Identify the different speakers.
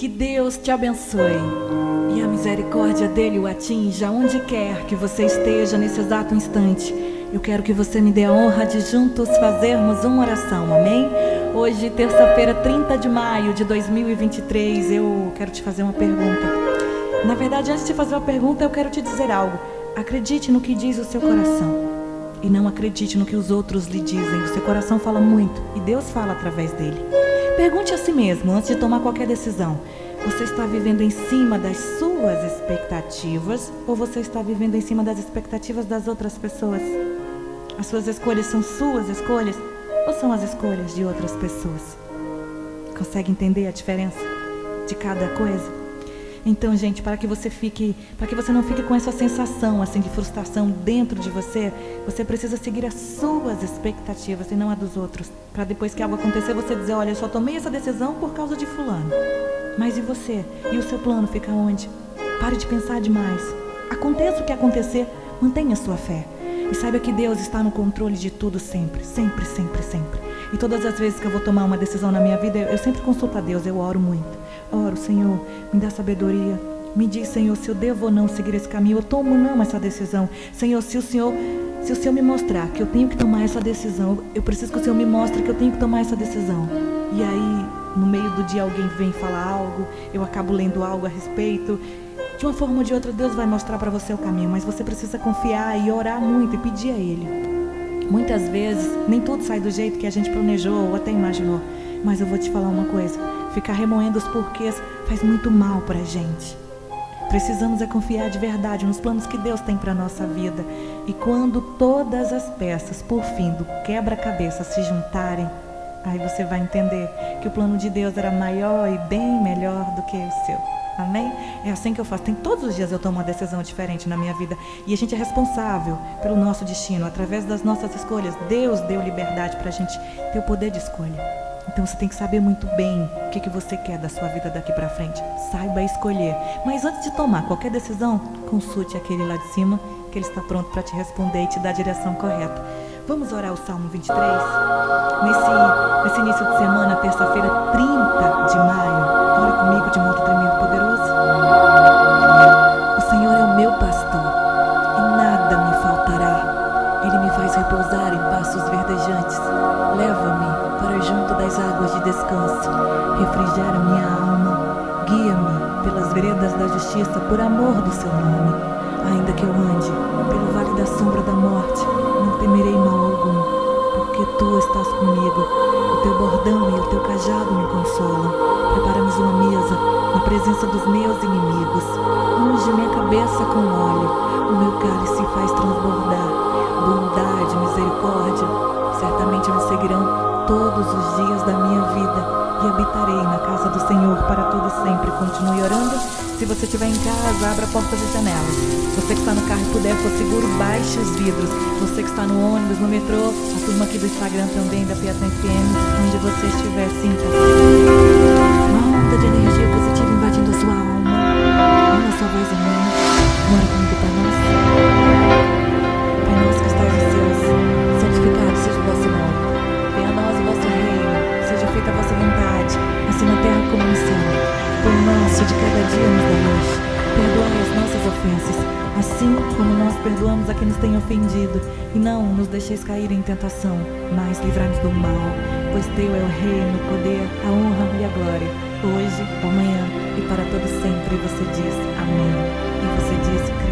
Speaker 1: Que Deus te abençoe e a misericórdia dele o atinja onde quer que você esteja nesse exato instante. Eu quero que você me dê a honra de juntos fazermos uma oração, amém? Hoje, terça-feira, 30 de maio de 2023, eu quero te fazer uma pergunta. Na verdade, antes de fazer uma pergunta, eu quero te dizer algo. Acredite no que diz o seu coração e não acredite no que os outros lhe dizem. O seu coração fala muito e Deus fala através dele. Pergunte a si mesmo antes de tomar qualquer decisão: você está vivendo em cima das suas expectativas ou você está vivendo em cima das expectativas das outras pessoas? As suas escolhas são suas escolhas ou são as escolhas de outras pessoas? Consegue entender a diferença de cada coisa? Então, gente, para que você fique, para que você não fique com essa sensação assim de frustração dentro de você, você precisa seguir as suas expectativas e não a dos outros. Para depois que algo acontecer, você dizer, olha, eu só tomei essa decisão por causa de fulano. Mas e você? E o seu plano fica onde? Pare de pensar demais. Aconteça o que acontecer, mantenha sua fé. E saiba que Deus está no controle de tudo sempre, sempre, sempre, sempre. E todas as vezes que eu vou tomar uma decisão na minha vida, eu sempre consulto a Deus, eu oro muito. Oro, Senhor, me dá sabedoria. Me diz, Senhor, se eu devo ou não seguir esse caminho. Eu tomo não essa decisão. Senhor, se o Senhor, se o Senhor me mostrar que eu tenho que tomar essa decisão, eu preciso que o Senhor me mostre que eu tenho que tomar essa decisão. E aí, no meio do dia alguém vem falar algo, eu acabo lendo algo a respeito de uma forma ou de outra, Deus vai mostrar para você o caminho, mas você precisa confiar e orar muito e pedir a Ele. Muitas vezes, nem tudo sai do jeito que a gente planejou ou até imaginou. Mas eu vou te falar uma coisa: ficar remoendo os porquês faz muito mal para a gente. Precisamos é confiar de verdade nos planos que Deus tem para nossa vida. E quando todas as peças, por fim, do quebra-cabeça se juntarem, aí você vai entender que o plano de Deus era maior e bem melhor do que o seu. Amém? É assim que eu faço. Tem todos os dias eu tomo uma decisão diferente na minha vida. E a gente é responsável pelo nosso destino, através das nossas escolhas. Deus deu liberdade para a gente ter o poder de escolha. Então você tem que saber muito bem o que, que você quer da sua vida daqui para frente. Saiba escolher. Mas antes de tomar qualquer decisão, consulte aquele lá de cima, que ele está pronto para te responder e te dar a direção correta. Vamos orar o Salmo 23? Nesse, nesse início de semana, terça-feira, 30 de maio. Ora comigo de modo tremendo poderoso. O Senhor é o meu pastor faz repousar em passos verdejantes. Leva-me para junto das águas de descanso. Refrigera minha alma. Guia-me pelas veredas da justiça por amor do seu nome. Ainda que eu ande pelo vale da sombra da morte, não temerei mal algum, porque tu estás comigo. O teu bordão e o teu cajado me consolam. Prepara-nos uma mesa na presença dos meus inimigos. Unge minha cabeça com óleo, o meu cálice faz transbordar. Bondade, misericórdia, certamente me seguirão todos os dias da minha vida e habitarei na casa do Senhor para todo sempre. Continue orando. Se você estiver em casa, abra portas e janelas. Você que está no carro e puder, for seguro, baixe os vidros. Você que está no ônibus, no metrô, a turma aqui do Instagram também, da Piatã FM, onde você estiver, sinta. Uma de energia nosso de cada dia nos dá hoje. Perdoai as nossas ofensas, assim como nós perdoamos a quem nos tem ofendido. E não nos deixeis cair em tentação, mas livrai-nos do mal. Pois teu é o reino, o poder, a honra e a glória, hoje, amanhã e para todo sempre. Você diz amém. E você diz graças.